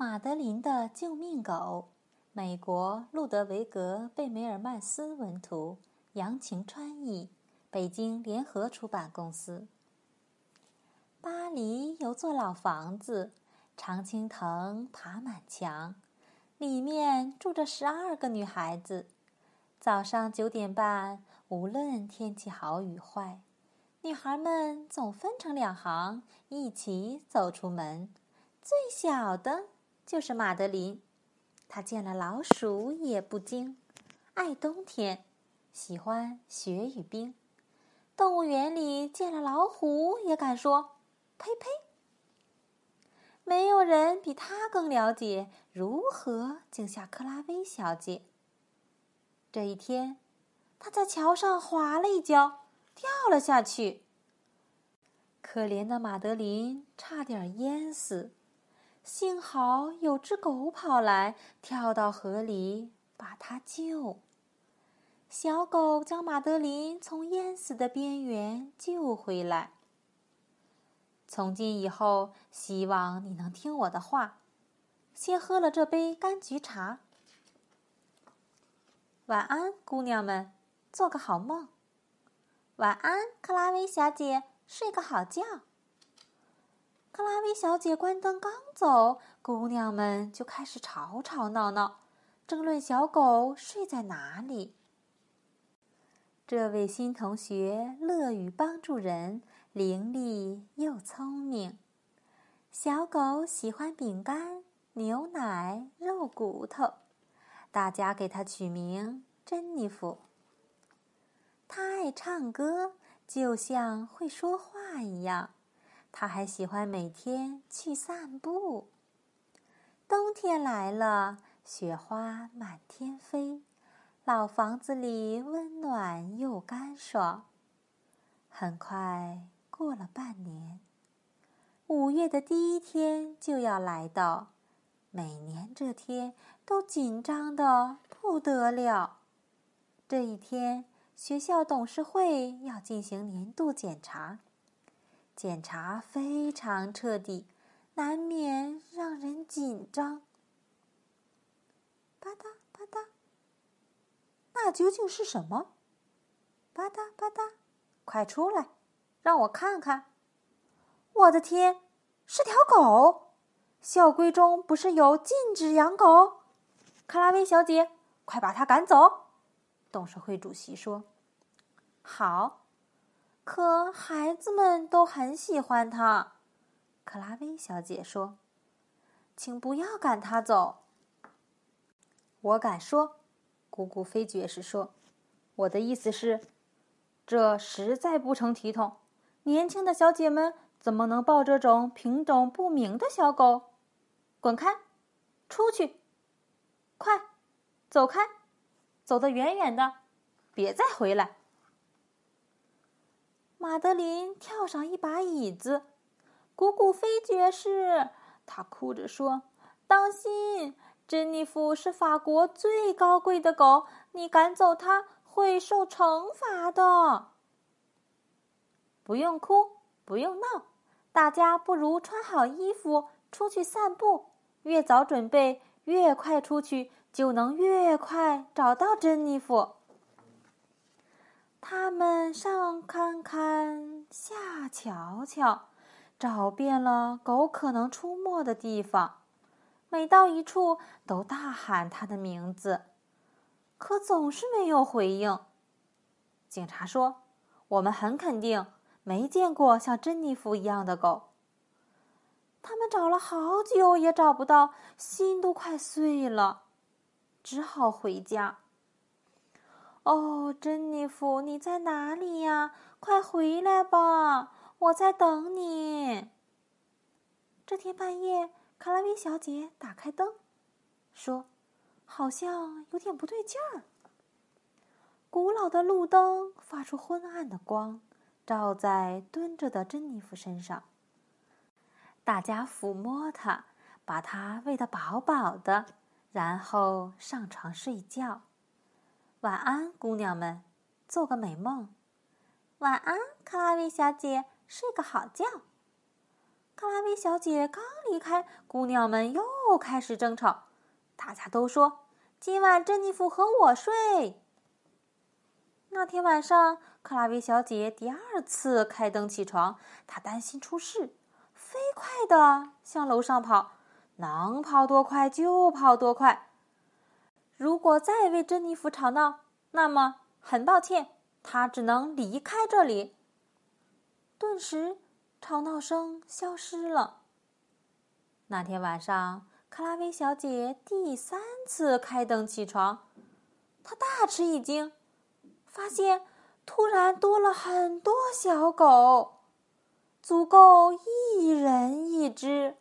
马德琳的救命狗，美国路德维格·贝梅尔曼斯文图，杨晴川译，北京联合出版公司。巴黎有座老房子，常青藤爬满墙，里面住着十二个女孩子。早上九点半，无论天气好与坏，女孩们总分成两行，一起走出门。最小的就是马德琳，她见了老鼠也不惊，爱冬天，喜欢雪与冰。动物园里见了老虎也敢说“呸呸”。没有人比她更了解如何惊吓克拉薇小姐。这一天，她在桥上滑了一跤，掉了下去。可怜的马德琳差点淹死。幸好有只狗跑来，跳到河里把它救。小狗将马德琳从淹死的边缘救回来。从今以后，希望你能听我的话，先喝了这杯柑橘茶。晚安，姑娘们，做个好梦。晚安，克拉薇小姐，睡个好觉。克拉薇小姐关灯刚走，姑娘们就开始吵吵闹闹，争论小狗睡在哪里。这位新同学乐于帮助人，伶俐又聪明。小狗喜欢饼干、牛奶、肉骨头，大家给它取名珍妮弗。它爱唱歌，就像会说话一样。他还喜欢每天去散步。冬天来了，雪花满天飞，老房子里温暖又干爽。很快过了半年，五月的第一天就要来到。每年这天都紧张的不得了。这一天，学校董事会要进行年度检查。检查非常彻底，难免让人紧张。吧嗒吧嗒，那究竟是什么？吧嗒吧嗒，快出来，让我看看！我的天，是条狗！校规中不是有禁止养狗？克拉薇小姐，快把它赶走！董事会主席说：“好。”可孩子们都很喜欢它，克拉薇小姐说：“请不要赶它走。”我敢说，姑姑菲爵士说：“我的意思是，这实在不成体统。年轻的小姐们怎么能抱这种品种不明的小狗？滚开，出去，快，走开，走得远远的，别再回来。”马德琳跳上一把椅子，古古飞爵士，他哭着说：“当心，珍妮弗是法国最高贵的狗，你赶走它会受惩罚的。”不用哭，不用闹，大家不如穿好衣服出去散步。越早准备，越快出去，就能越快找到珍妮弗。他们上看看，下瞧瞧，找遍了狗可能出没的地方。每到一处，都大喊它的名字，可总是没有回应。警察说：“我们很肯定没见过像珍妮弗一样的狗。”他们找了好久也找不到，心都快碎了，只好回家。哦，珍妮弗，你在哪里呀？快回来吧，我在等你。这天半夜，卡拉威小姐打开灯，说：“好像有点不对劲儿。”古老的路灯发出昏暗的光，照在蹲着的珍妮弗身上。大家抚摸她，把她喂得饱饱的，然后上床睡觉。晚安，姑娘们，做个美梦。晚安，克拉薇小姐，睡个好觉。克拉薇小姐刚离开，姑娘们又开始争吵。大家都说：“今晚珍妮弗和我睡。”那天晚上，克拉薇小姐第二次开灯起床，她担心出事，飞快地向楼上跑，能跑多快就跑多快。如果再为珍妮弗吵闹，那么很抱歉，她只能离开这里。顿时，吵闹声消失了。那天晚上，克拉薇小姐第三次开灯起床，她大吃一惊。发现突然多了很多小狗，足够一人一只。